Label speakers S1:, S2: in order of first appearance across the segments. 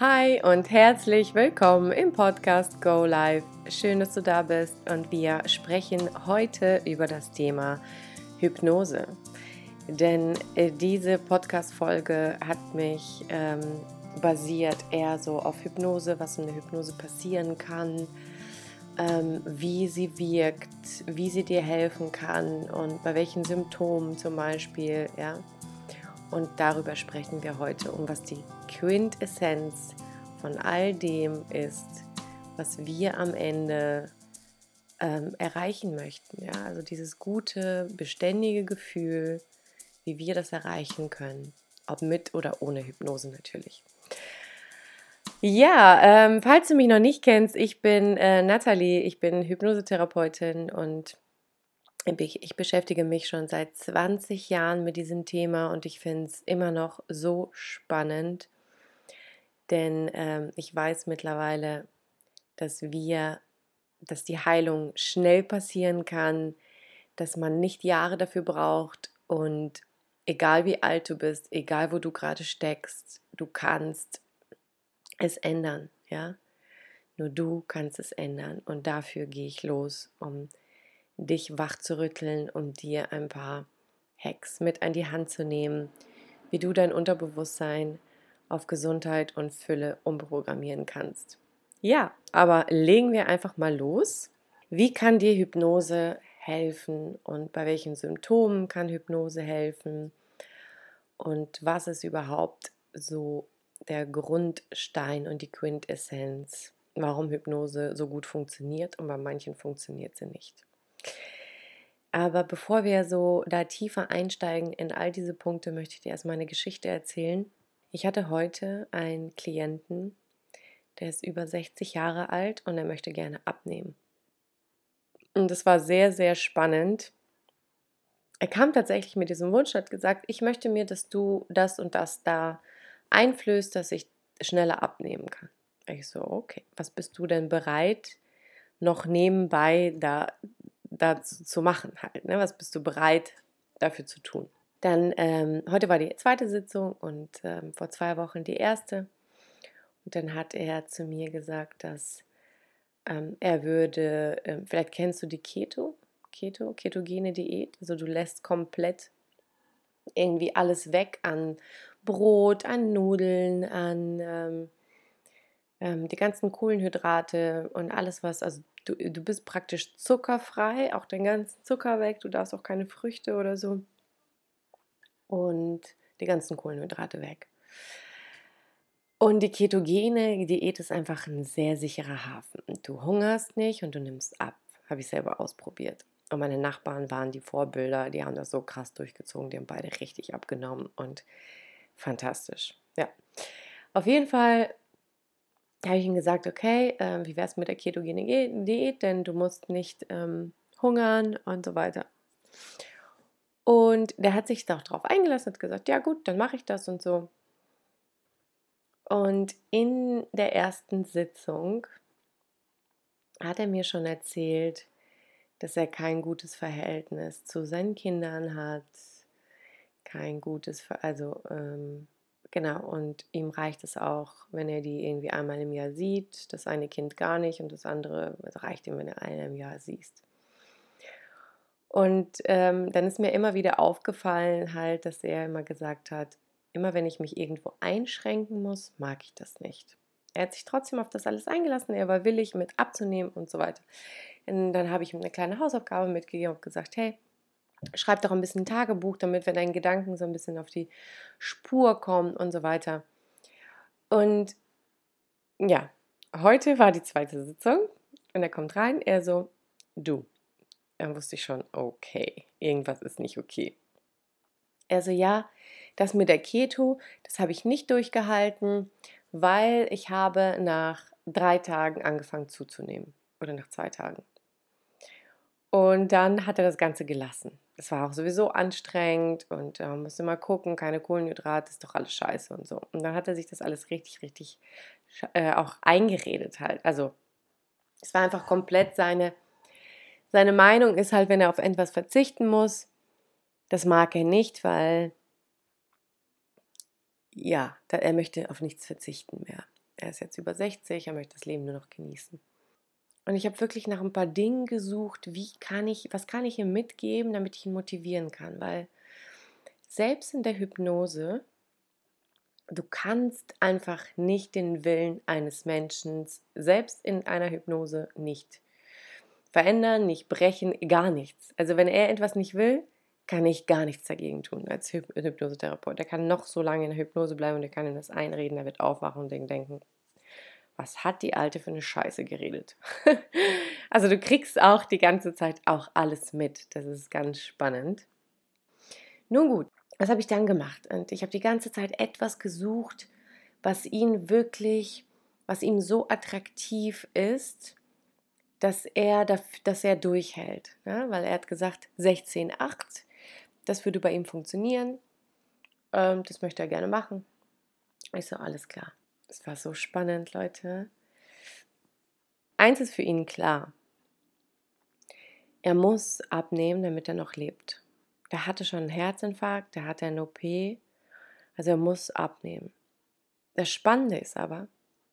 S1: Hi und herzlich willkommen im Podcast Go Live. Schön, dass du da bist und wir sprechen heute über das Thema Hypnose. Denn äh, diese Podcast-Folge hat mich ähm, basiert eher so auf Hypnose, was in der Hypnose passieren kann, ähm, wie sie wirkt, wie sie dir helfen kann und bei welchen Symptomen zum Beispiel, ja. Und darüber sprechen wir heute, um was die Quintessenz von all dem ist, was wir am Ende ähm, erreichen möchten. Ja? Also dieses gute, beständige Gefühl, wie wir das erreichen können, ob mit oder ohne Hypnose natürlich. Ja, ähm, falls du mich noch nicht kennst, ich bin äh, Nathalie, ich bin Hypnosetherapeutin und ich beschäftige mich schon seit 20 Jahren mit diesem Thema und ich finde es immer noch so spannend, denn ähm, ich weiß mittlerweile, dass wir, dass die Heilung schnell passieren kann, dass man nicht Jahre dafür braucht und egal wie alt du bist, egal wo du gerade steckst, du kannst es ändern, ja. Nur du kannst es ändern und dafür gehe ich los, um dich wach zu rütteln, um dir ein paar Hacks mit an die Hand zu nehmen, wie du dein Unterbewusstsein auf Gesundheit und Fülle umprogrammieren kannst. Ja, aber legen wir einfach mal los. Wie kann dir Hypnose helfen und bei welchen Symptomen kann Hypnose helfen und was ist überhaupt so der Grundstein und die Quintessenz, warum Hypnose so gut funktioniert und bei manchen funktioniert sie nicht. Aber bevor wir so da tiefer einsteigen in all diese Punkte, möchte ich dir erstmal eine Geschichte erzählen. Ich hatte heute einen Klienten, der ist über 60 Jahre alt und er möchte gerne abnehmen. Und das war sehr, sehr spannend. Er kam tatsächlich mit diesem Wunsch, hat gesagt, ich möchte mir, dass du das und das da einflößt, dass ich schneller abnehmen kann. Ich so, okay, was bist du denn bereit, noch nebenbei da dazu zu machen halt. Ne? Was bist du bereit dafür zu tun? Dann, ähm, heute war die zweite Sitzung und ähm, vor zwei Wochen die erste. Und dann hat er zu mir gesagt, dass ähm, er würde, ähm, vielleicht kennst du die Keto, Keto, ketogene Diät. Also du lässt komplett irgendwie alles weg an Brot, an Nudeln, an ähm, ähm, die ganzen Kohlenhydrate und alles was, also du, du bist praktisch zuckerfrei, auch den ganzen Zucker weg, du darfst auch keine Früchte oder so und die ganzen Kohlenhydrate weg. Und die ketogene Diät ist einfach ein sehr sicherer Hafen. Du hungerst nicht und du nimmst ab. Habe ich selber ausprobiert. Und meine Nachbarn waren die Vorbilder, die haben das so krass durchgezogen, die haben beide richtig abgenommen und fantastisch. Ja. Auf jeden Fall habe ich ihm gesagt, okay, äh, wie wäre es mit der ketogenen Diät, denn du musst nicht ähm, hungern und so weiter. Und der hat sich darauf eingelassen und gesagt, ja gut, dann mache ich das und so. Und in der ersten Sitzung hat er mir schon erzählt, dass er kein gutes Verhältnis zu seinen Kindern hat, kein gutes, also ähm, Genau, und ihm reicht es auch, wenn er die irgendwie einmal im Jahr sieht, das eine Kind gar nicht und das andere reicht ihm, wenn er einmal im Jahr siehst. Und ähm, dann ist mir immer wieder aufgefallen, halt, dass er immer gesagt hat, immer wenn ich mich irgendwo einschränken muss, mag ich das nicht. Er hat sich trotzdem auf das alles eingelassen, er war willig, mit abzunehmen und so weiter. Und dann habe ich ihm eine kleine Hausaufgabe mitgegeben und gesagt, hey, Schreib doch ein bisschen Tagebuch, damit wir deinen Gedanken so ein bisschen auf die Spur kommen und so weiter. Und ja, heute war die zweite Sitzung und er kommt rein, er so, du. Dann wusste ich schon, okay, irgendwas ist nicht okay. Er so, ja, das mit der Keto, das habe ich nicht durchgehalten, weil ich habe nach drei Tagen angefangen zuzunehmen oder nach zwei Tagen. Und dann hat er das Ganze gelassen es war auch sowieso anstrengend und äh, musste mal gucken, keine Kohlenhydrate, ist doch alles scheiße und so. Und dann hat er sich das alles richtig, richtig äh, auch eingeredet halt. Also es war einfach komplett seine, seine Meinung ist halt, wenn er auf etwas verzichten muss, das mag er nicht, weil ja, er möchte auf nichts verzichten mehr. Er ist jetzt über 60, er möchte das Leben nur noch genießen. Und ich habe wirklich nach ein paar Dingen gesucht, wie kann ich, was kann ich ihm mitgeben, damit ich ihn motivieren kann, weil selbst in der Hypnose, du kannst einfach nicht den Willen eines Menschen, selbst in einer Hypnose nicht verändern, nicht brechen, gar nichts. Also wenn er etwas nicht will, kann ich gar nichts dagegen tun als Hypnosetherapeut. Der kann noch so lange in der Hypnose bleiben und der kann ihm das einreden, er wird aufwachen und denken, was hat die Alte für eine Scheiße geredet? also du kriegst auch die ganze Zeit auch alles mit. Das ist ganz spannend. Nun gut, was habe ich dann gemacht? Und ich habe die ganze Zeit etwas gesucht, was ihn wirklich, was ihm so attraktiv ist, dass er, dass er durchhält. Ja? Weil er hat gesagt, 16,8, das würde bei ihm funktionieren. Ähm, das möchte er gerne machen. Ich so, alles klar. Es war so spannend, Leute. Eins ist für ihn klar. Er muss abnehmen, damit er noch lebt. Der hatte schon einen Herzinfarkt, der hatte eine OP, also er muss abnehmen. Das Spannende ist aber,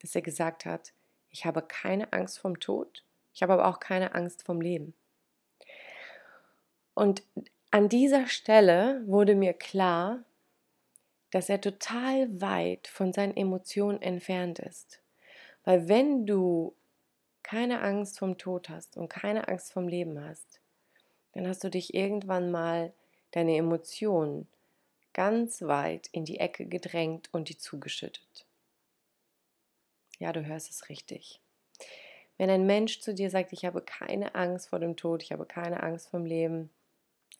S1: dass er gesagt hat, ich habe keine Angst vom Tod, ich habe aber auch keine Angst vom Leben. Und an dieser Stelle wurde mir klar, dass er total weit von seinen Emotionen entfernt ist. Weil wenn du keine Angst vom Tod hast und keine Angst vom Leben hast, dann hast du dich irgendwann mal deine Emotionen ganz weit in die Ecke gedrängt und die zugeschüttet. Ja, du hörst es richtig. Wenn ein Mensch zu dir sagt, ich habe keine Angst vor dem Tod, ich habe keine Angst vom Leben,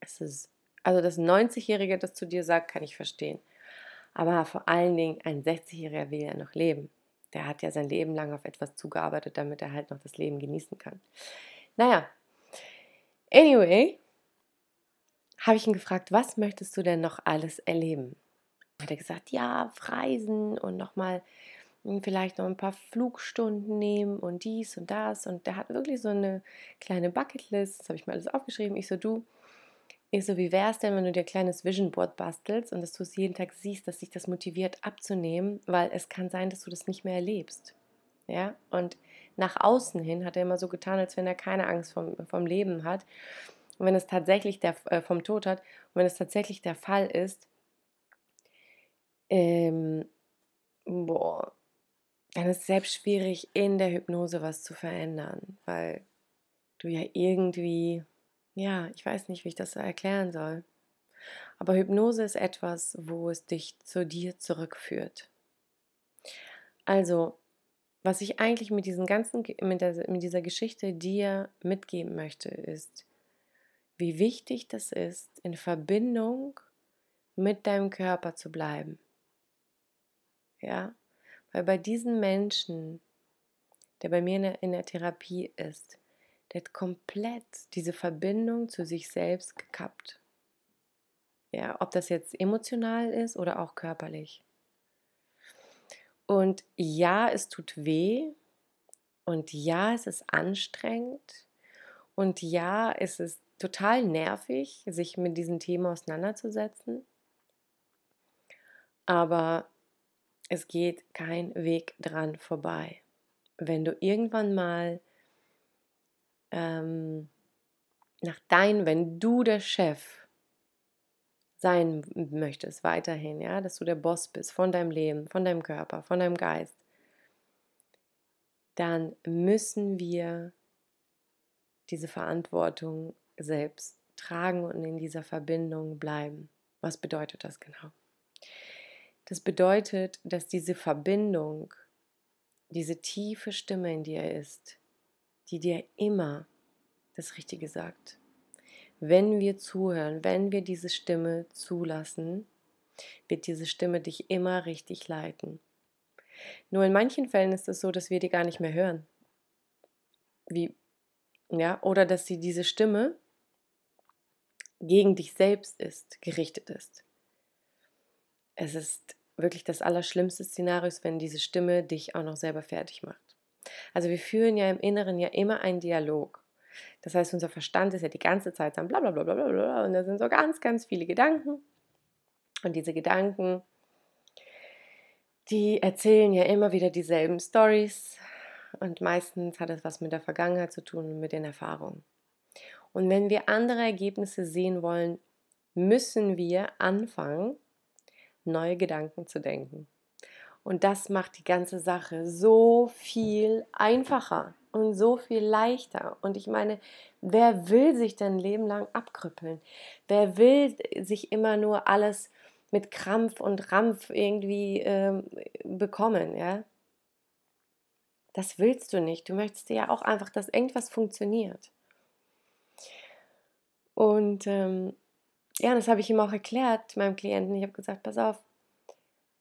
S1: es ist, also das 90-Jährige, das zu dir sagt, kann ich verstehen. Aber vor allen Dingen ein 60-Jähriger will ja noch leben. Der hat ja sein Leben lang auf etwas zugearbeitet, damit er halt noch das Leben genießen kann. Naja, anyway, habe ich ihn gefragt, was möchtest du denn noch alles erleben? Hat er gesagt, ja, Reisen und nochmal hm, vielleicht noch ein paar Flugstunden nehmen und dies und das. Und der hat wirklich so eine kleine Bucketlist, das habe ich mir alles aufgeschrieben. Ich so, du, ich so, wie wäre es denn, wenn du dir ein kleines Vision Board bastelst und dass du es jeden Tag siehst, dass sich das motiviert abzunehmen, weil es kann sein, dass du das nicht mehr erlebst. Ja, und nach außen hin hat er immer so getan, als wenn er keine Angst vom, vom Leben hat. Und wenn es tatsächlich der, äh, vom Tod hat, und wenn es tatsächlich der Fall ist, ähm, boah, dann ist es selbst schwierig, in der Hypnose was zu verändern, weil du ja irgendwie ja, ich weiß nicht, wie ich das erklären soll. Aber Hypnose ist etwas, wo es dich zu dir zurückführt. Also, was ich eigentlich mit, diesen ganzen, mit, der, mit dieser Geschichte dir mitgeben möchte, ist, wie wichtig das ist, in Verbindung mit deinem Körper zu bleiben. Ja, weil bei diesen Menschen, der bei mir in der, in der Therapie ist, der hat komplett diese Verbindung zu sich selbst gekappt. Ja, ob das jetzt emotional ist oder auch körperlich. Und ja, es tut weh. Und ja, es ist anstrengend. Und ja, es ist total nervig, sich mit diesem Thema auseinanderzusetzen. Aber es geht kein Weg dran vorbei. Wenn du irgendwann mal ähm, nach dein, wenn du der Chef sein möchtest, weiterhin, ja, dass du der Boss bist von deinem Leben, von deinem Körper, von deinem Geist, dann müssen wir diese Verantwortung selbst tragen und in dieser Verbindung bleiben. Was bedeutet das genau? Das bedeutet, dass diese Verbindung, diese tiefe Stimme in dir ist, die dir immer das Richtige sagt. Wenn wir zuhören, wenn wir diese Stimme zulassen, wird diese Stimme dich immer richtig leiten. Nur in manchen Fällen ist es so, dass wir die gar nicht mehr hören. Wie, ja, oder dass sie diese Stimme gegen dich selbst ist, gerichtet ist. Es ist wirklich das allerschlimmste Szenario, wenn diese Stimme dich auch noch selber fertig macht. Also wir führen ja im Inneren ja immer einen Dialog. Das heißt, unser Verstand ist ja die ganze Zeit dann bla bla bla bla bla und da sind so ganz, ganz viele Gedanken. Und diese Gedanken, die erzählen ja immer wieder dieselben Stories und meistens hat es was mit der Vergangenheit zu tun und mit den Erfahrungen. Und wenn wir andere Ergebnisse sehen wollen, müssen wir anfangen, neue Gedanken zu denken. Und das macht die ganze Sache so viel einfacher und so viel leichter. Und ich meine, wer will sich denn Leben lang abkrüppeln? Wer will sich immer nur alles mit Krampf und Rampf irgendwie ähm, bekommen, ja? Das willst du nicht. Du möchtest ja auch einfach, dass irgendwas funktioniert. Und ähm, ja, das habe ich ihm auch erklärt, meinem Klienten. Ich habe gesagt, pass auf,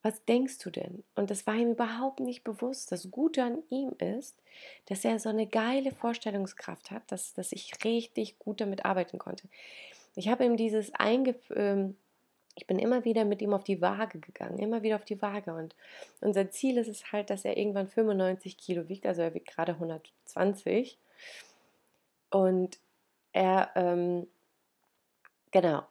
S1: was denkst du denn? Und das war ihm überhaupt nicht bewusst. Das Gute an ihm ist, dass er so eine geile Vorstellungskraft hat, dass, dass ich richtig gut damit arbeiten konnte. Ich habe ihm dieses einge... Ähm, ich bin immer wieder mit ihm auf die Waage gegangen, immer wieder auf die Waage. Und unser Ziel ist es halt, dass er irgendwann 95 Kilo wiegt, also er wiegt gerade 120. Und er, ähm, genau.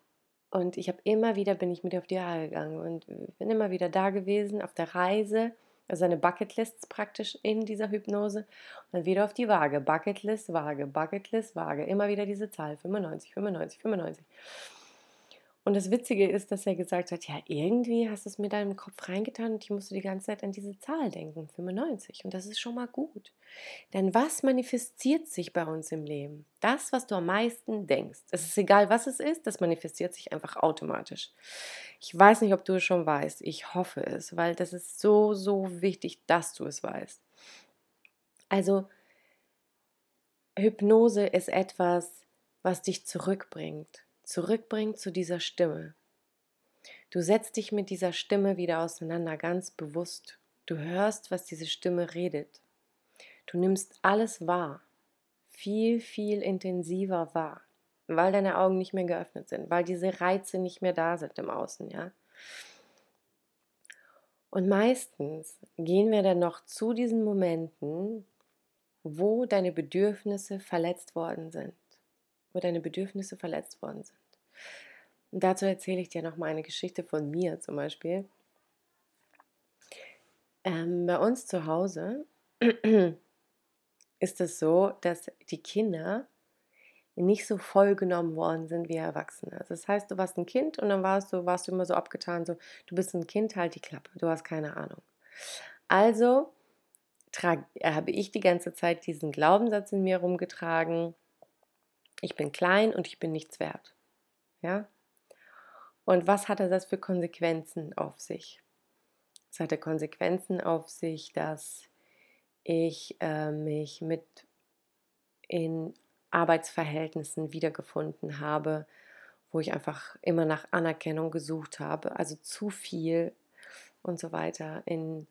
S1: Und ich habe immer wieder, bin ich mit auf die Waage gegangen und bin immer wieder da gewesen, auf der Reise, also seine Bucketlists praktisch in dieser Hypnose. Und dann wieder auf die Waage, Bucketlist, Waage, Bucketlist, Waage, immer wieder diese Zahl, 95, 95, 95. Und das Witzige ist, dass er gesagt hat, ja, irgendwie hast du es mir da im Kopf reingetan und ich musste die ganze Zeit an diese Zahl denken, 95. Und das ist schon mal gut. Denn was manifestiert sich bei uns im Leben? Das, was du am meisten denkst. Es ist egal, was es ist, das manifestiert sich einfach automatisch. Ich weiß nicht, ob du es schon weißt. Ich hoffe es, weil das ist so, so wichtig, dass du es weißt. Also, Hypnose ist etwas, was dich zurückbringt zurückbringt zu dieser Stimme. Du setzt dich mit dieser Stimme wieder auseinander, ganz bewusst. Du hörst, was diese Stimme redet. Du nimmst alles wahr, viel, viel intensiver wahr, weil deine Augen nicht mehr geöffnet sind, weil diese Reize nicht mehr da sind im Außen, ja. Und meistens gehen wir dann noch zu diesen Momenten, wo deine Bedürfnisse verletzt worden sind deine Bedürfnisse verletzt worden sind. Und dazu erzähle ich dir noch mal eine Geschichte von mir zum Beispiel. Ähm, bei uns zu Hause ist es so, dass die Kinder nicht so voll genommen worden sind wie Erwachsene. Also das heißt, du warst ein Kind und dann warst du, warst du immer so abgetan, so, du bist ein Kind, halt die Klappe, du hast keine Ahnung. Also trage, habe ich die ganze Zeit diesen Glaubenssatz in mir rumgetragen, ich bin klein und ich bin nichts wert. Ja? Und was hatte das für Konsequenzen auf sich? Es hatte Konsequenzen auf sich, dass ich äh, mich mit in Arbeitsverhältnissen wiedergefunden habe, wo ich einfach immer nach Anerkennung gesucht habe, also zu viel und so weiter, in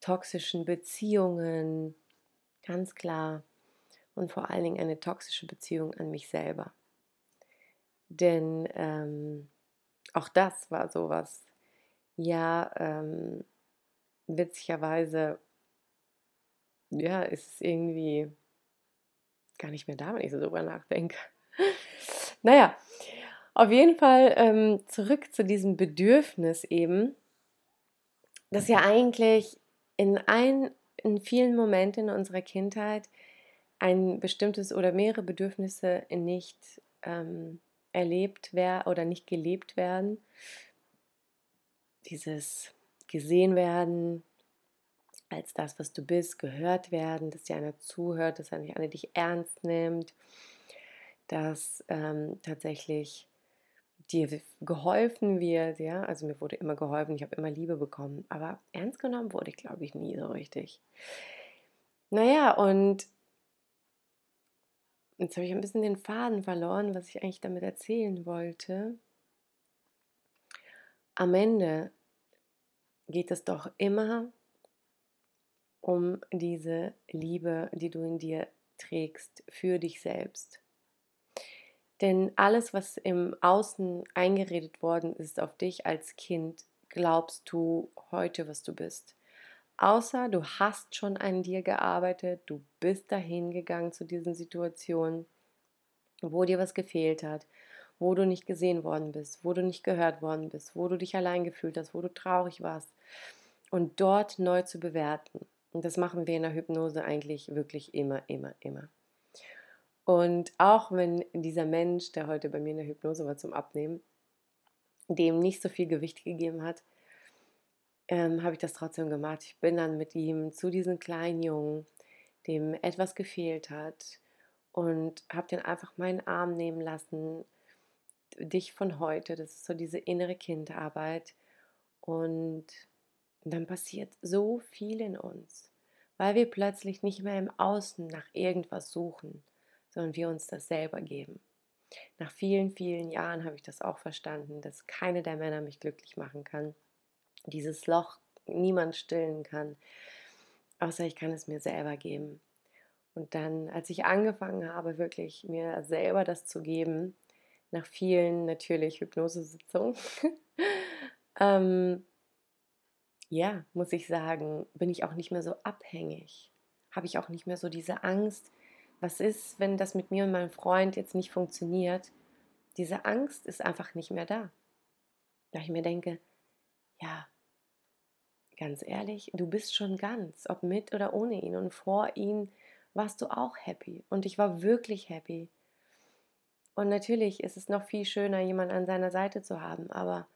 S1: toxischen Beziehungen, ganz klar und vor allen Dingen eine toxische Beziehung an mich selber. Denn ähm, auch das war sowas, ja, ähm, witzigerweise, ja, ist es irgendwie gar nicht mehr da, wenn ich so drüber nachdenke. naja, auf jeden Fall ähm, zurück zu diesem Bedürfnis eben, das ja eigentlich in, ein, in vielen Momenten in unserer Kindheit ein bestimmtes oder mehrere Bedürfnisse nicht ähm, erlebt werden oder nicht gelebt werden. Dieses gesehen werden als das, was du bist, gehört werden, dass dir einer zuhört, dass einer dich ernst nimmt, dass ähm, tatsächlich dir geholfen wird, ja, also mir wurde immer geholfen, ich habe immer Liebe bekommen, aber ernst genommen wurde ich, glaube ich, nie so richtig. Naja, und Jetzt habe ich ein bisschen den Faden verloren, was ich eigentlich damit erzählen wollte. Am Ende geht es doch immer um diese Liebe, die du in dir trägst für dich selbst. Denn alles, was im Außen eingeredet worden ist auf dich als Kind, glaubst du heute, was du bist. Außer du hast schon an dir gearbeitet, du bist dahin gegangen zu diesen Situationen, wo dir was gefehlt hat, wo du nicht gesehen worden bist, wo du nicht gehört worden bist, wo du dich allein gefühlt hast, wo du traurig warst, und dort neu zu bewerten. Und das machen wir in der Hypnose eigentlich wirklich immer, immer, immer. Und auch wenn dieser Mensch, der heute bei mir in der Hypnose war zum Abnehmen, dem nicht so viel Gewicht gegeben hat, ähm, habe ich das trotzdem gemacht. Ich bin dann mit ihm zu diesem kleinen Jungen, dem etwas gefehlt hat, und habe den einfach meinen Arm nehmen lassen. Dich von heute, das ist so diese innere Kindarbeit. Und dann passiert so viel in uns, weil wir plötzlich nicht mehr im Außen nach irgendwas suchen, sondern wir uns das selber geben. Nach vielen, vielen Jahren habe ich das auch verstanden, dass keine der Männer mich glücklich machen kann. Dieses Loch niemand stillen kann, außer ich kann es mir selber geben. Und dann, als ich angefangen habe, wirklich mir selber das zu geben, nach vielen natürlich Hypnosesitzungen, ähm, ja, muss ich sagen, bin ich auch nicht mehr so abhängig. Habe ich auch nicht mehr so diese Angst, was ist, wenn das mit mir und meinem Freund jetzt nicht funktioniert? Diese Angst ist einfach nicht mehr da. Da ich mir denke, ja, ganz ehrlich, du bist schon ganz, ob mit oder ohne ihn. Und vor ihm warst du auch happy. Und ich war wirklich happy. Und natürlich ist es noch viel schöner, jemanden an seiner Seite zu haben. Aber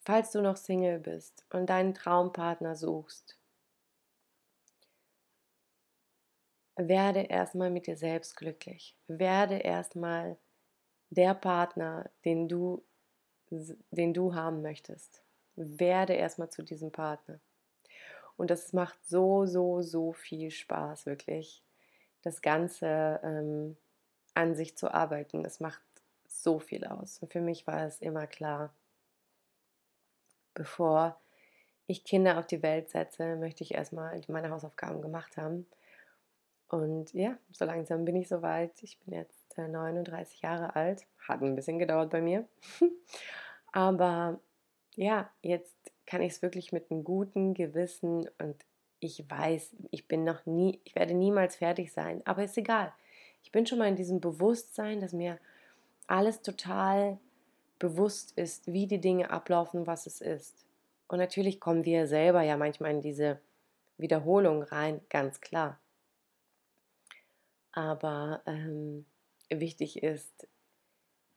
S1: falls du noch Single bist und deinen Traumpartner suchst, werde erstmal mit dir selbst glücklich. Werde erstmal der Partner, den du, den du haben möchtest. Werde erstmal zu diesem Partner. Und das macht so, so, so viel Spaß, wirklich, das Ganze ähm, an sich zu arbeiten. Es macht so viel aus. Und für mich war es immer klar, bevor ich Kinder auf die Welt setze, möchte ich erstmal meine Hausaufgaben gemacht haben. Und ja, so langsam bin ich soweit. Ich bin jetzt äh, 39 Jahre alt. Hat ein bisschen gedauert bei mir. Aber ja, jetzt kann ich es wirklich mit einem guten Gewissen und ich weiß, ich bin noch nie, ich werde niemals fertig sein, aber ist egal. Ich bin schon mal in diesem Bewusstsein, dass mir alles total bewusst ist, wie die Dinge ablaufen, was es ist. Und natürlich kommen wir selber ja manchmal in diese Wiederholung rein, ganz klar. Aber ähm, wichtig ist,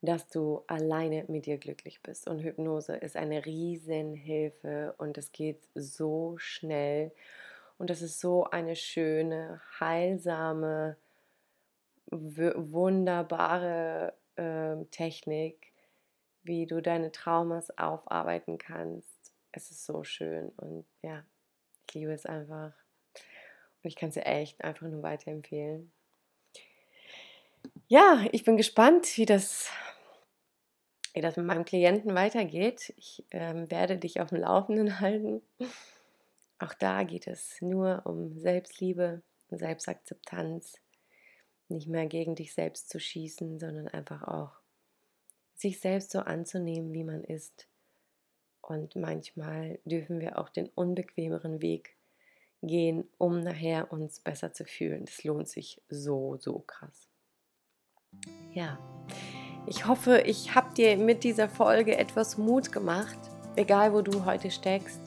S1: dass du alleine mit dir glücklich bist. Und Hypnose ist eine Riesenhilfe und es geht so schnell. Und es ist so eine schöne, heilsame, wunderbare äh, Technik, wie du deine Traumas aufarbeiten kannst. Es ist so schön und ja, ich liebe es einfach. Und ich kann es dir echt einfach nur weiterempfehlen. Ja, ich bin gespannt, wie das wie das mit meinem Klienten weitergeht. Ich ähm, werde dich auf dem Laufenden halten. Auch da geht es nur um Selbstliebe, Selbstakzeptanz, nicht mehr gegen dich selbst zu schießen, sondern einfach auch sich selbst so anzunehmen, wie man ist. Und manchmal dürfen wir auch den unbequemeren Weg gehen, um nachher uns besser zu fühlen. Das lohnt sich so, so krass. Ja. Ich hoffe, ich habe dir mit dieser Folge etwas Mut gemacht, egal wo du heute steckst.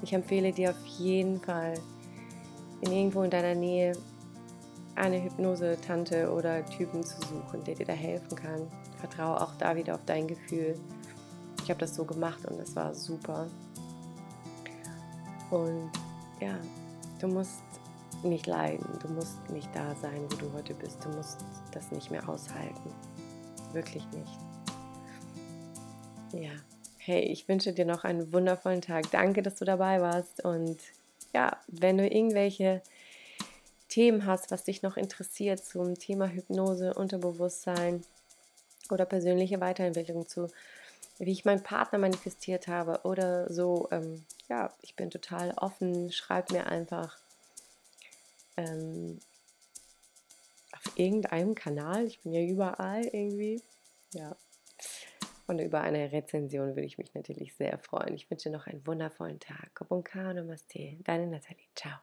S1: Ich empfehle dir auf jeden Fall, in irgendwo in deiner Nähe eine Hypnose-Tante oder Typen zu suchen, der dir da helfen kann. Vertraue auch da wieder auf dein Gefühl. Ich habe das so gemacht und es war super. Und ja, du musst nicht leiden, du musst nicht da sein, wo du heute bist, du musst das nicht mehr aushalten wirklich nicht. Ja, hey, ich wünsche dir noch einen wundervollen Tag. Danke, dass du dabei warst. Und ja, wenn du irgendwelche Themen hast, was dich noch interessiert zum Thema Hypnose, Unterbewusstsein oder persönliche Weiterentwicklung zu, wie ich meinen Partner manifestiert habe oder so, ähm, ja, ich bin total offen. Schreib mir einfach. Ähm, irgendeinem Kanal. Ich bin ja überall irgendwie. Ja. Und über eine Rezension würde ich mich natürlich sehr freuen. Ich wünsche noch einen wundervollen Tag. Namaste. Deine Nathalie. Ciao.